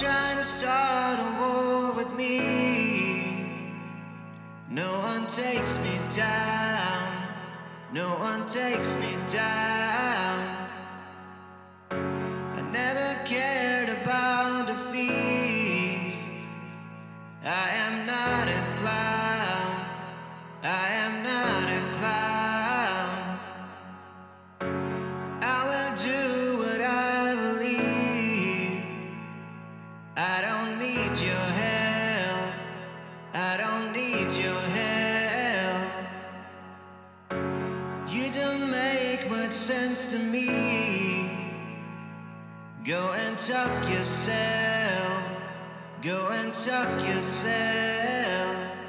trying to start a war with me. No one takes me down. No one takes me down. to me. Go and tusk yourself. Go and tusk yourself.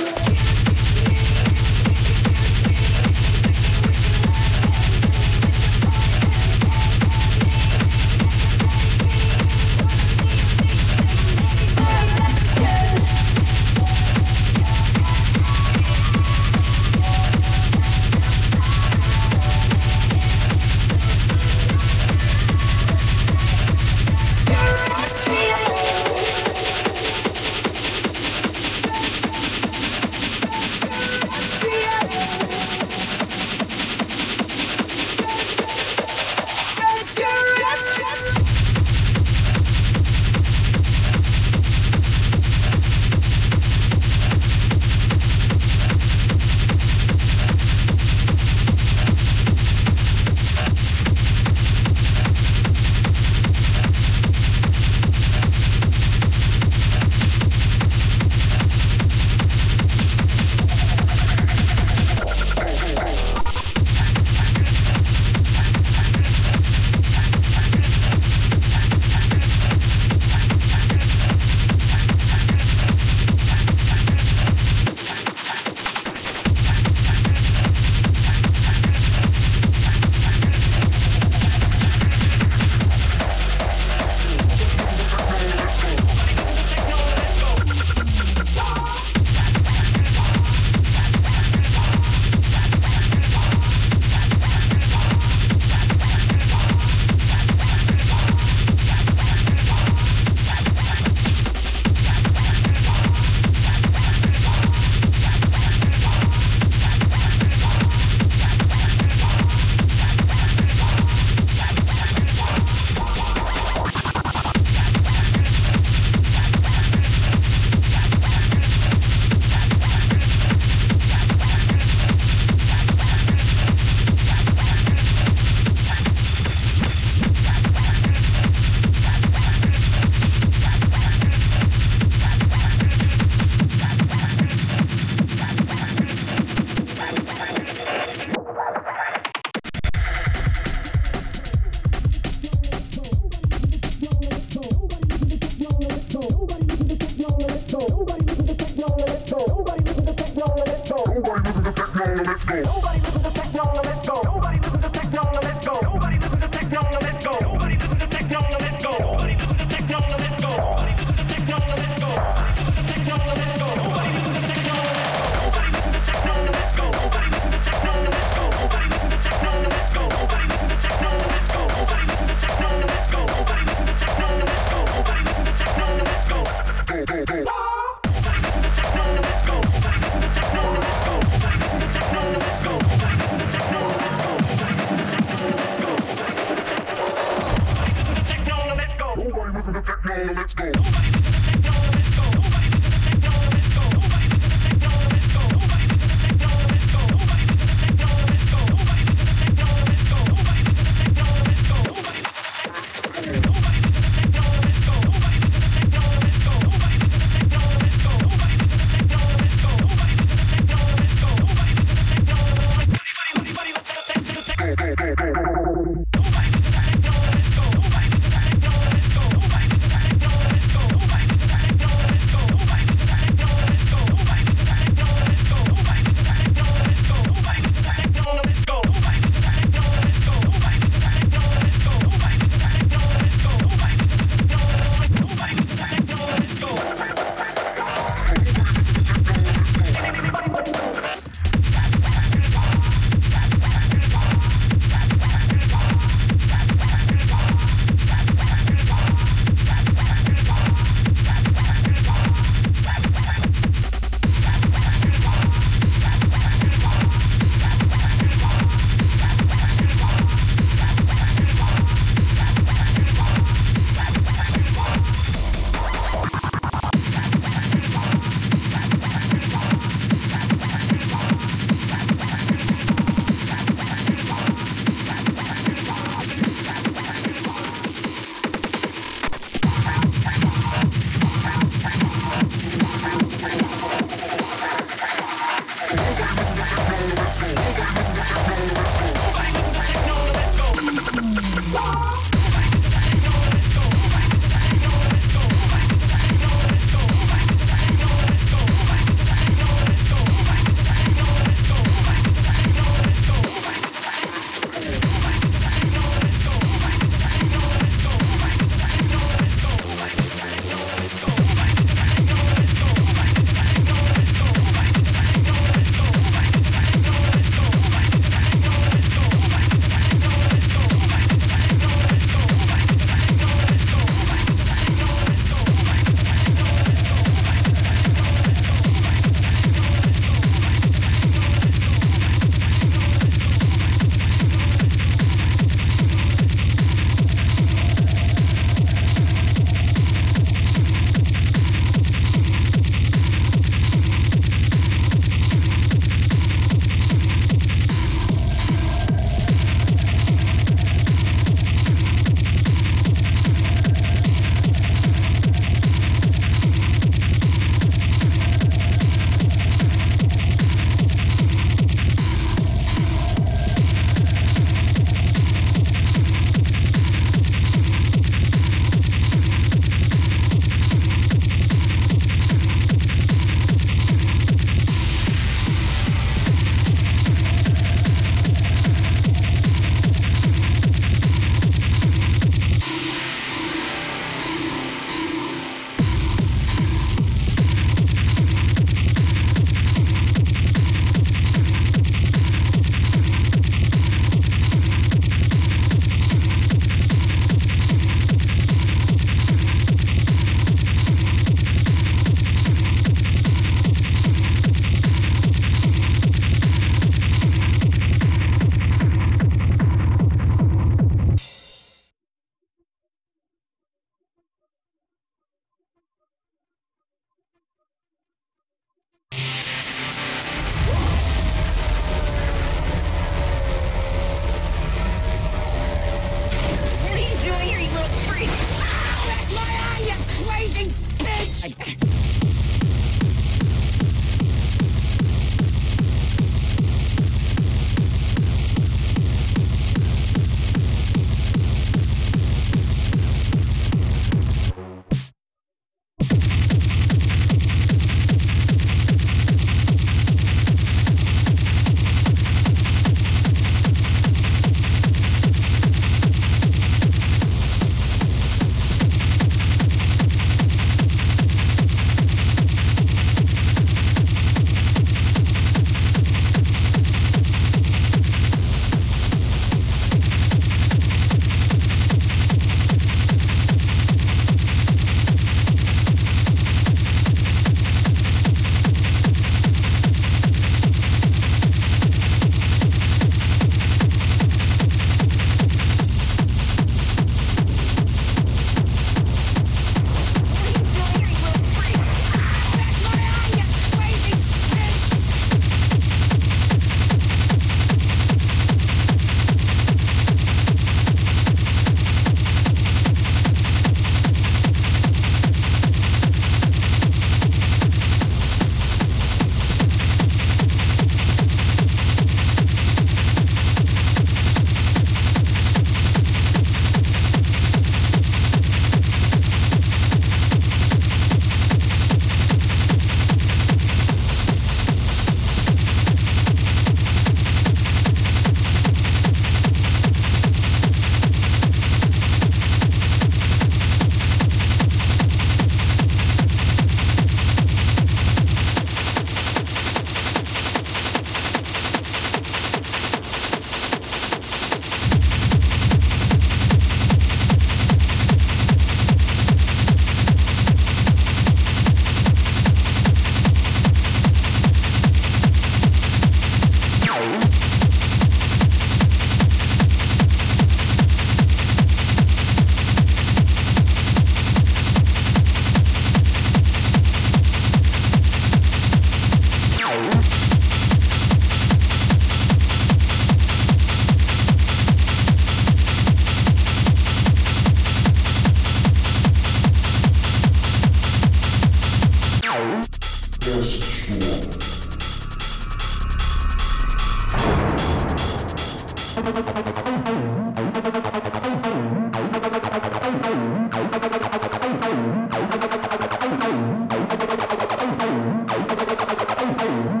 Oh, oh, oh.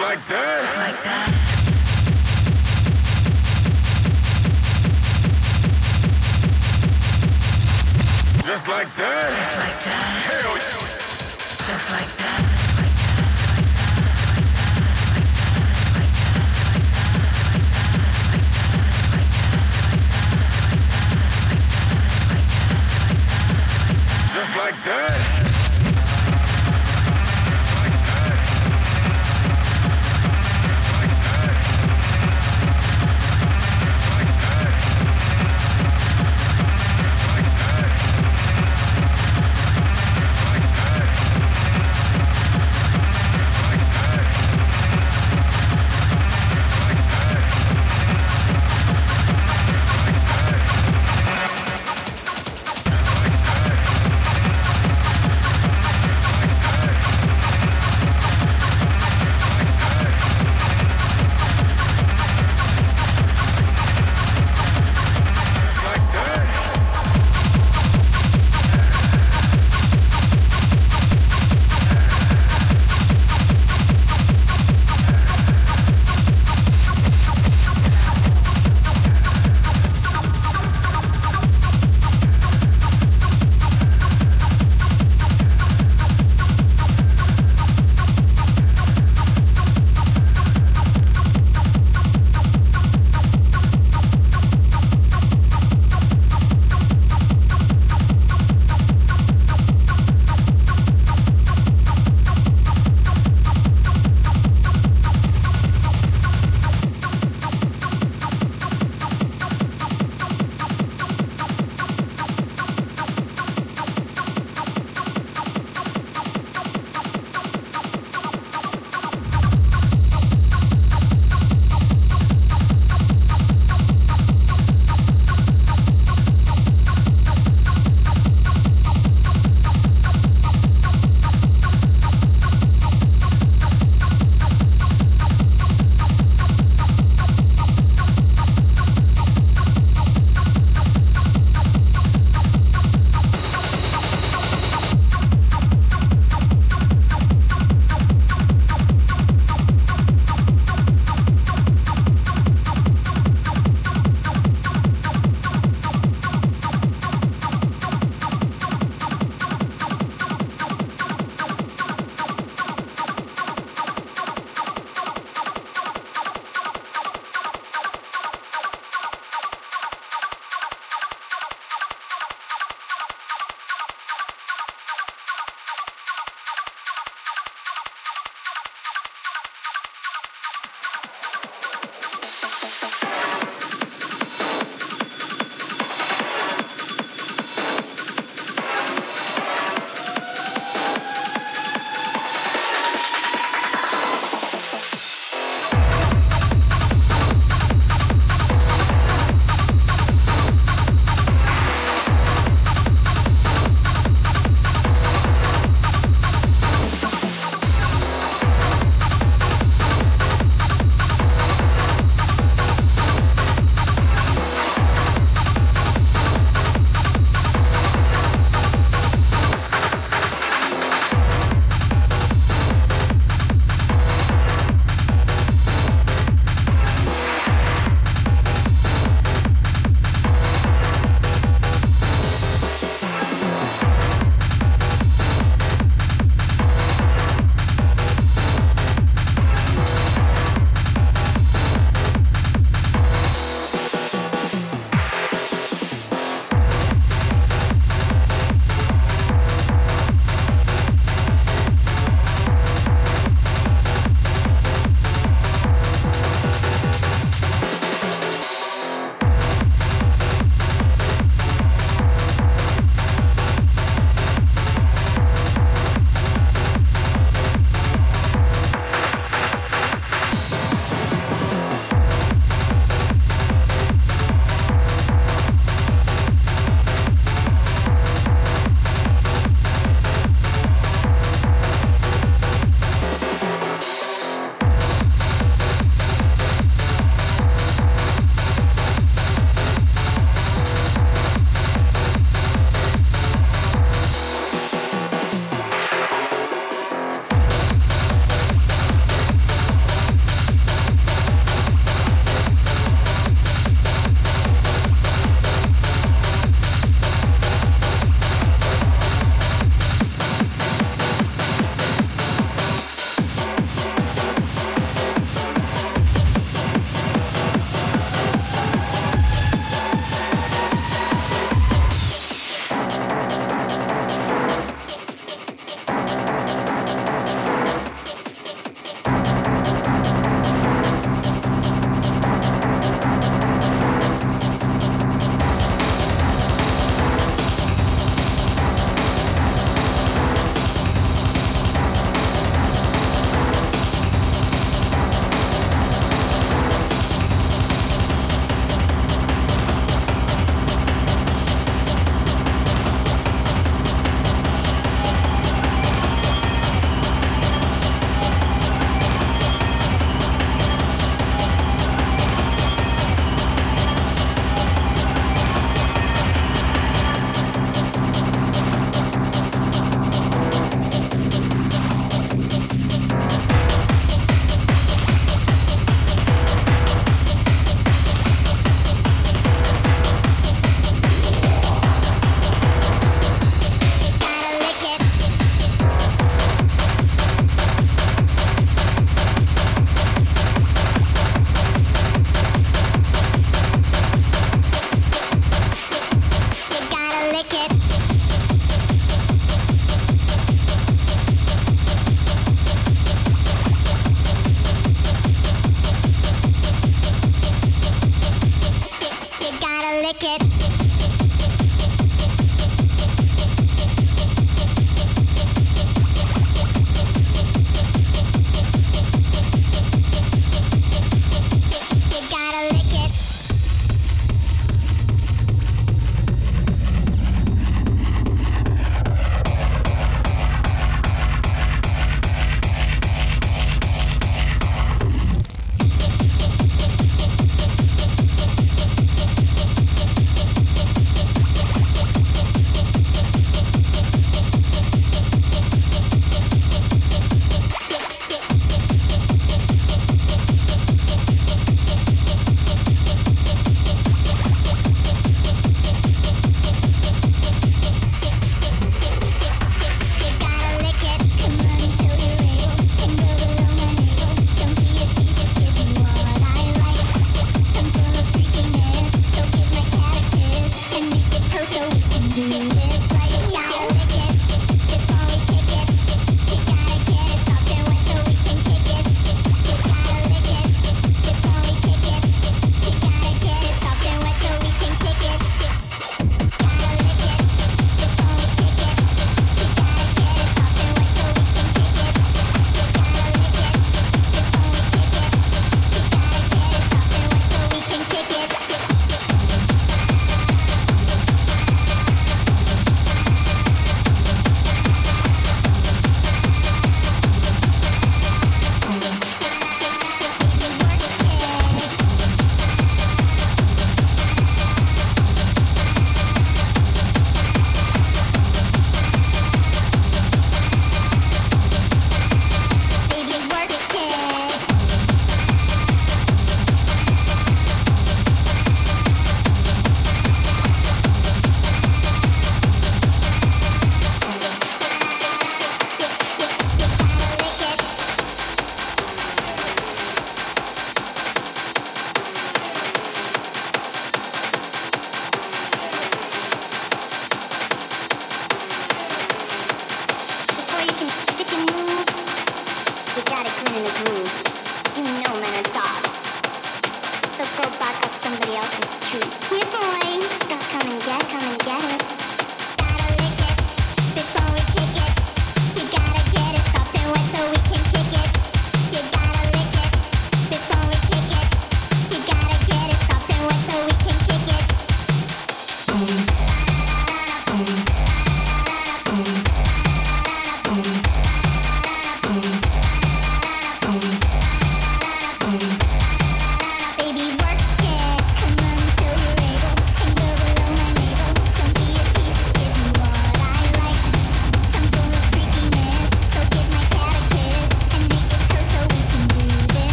Like that. Just like that. Just like that. Just like that. Hell Just like that. Just like that.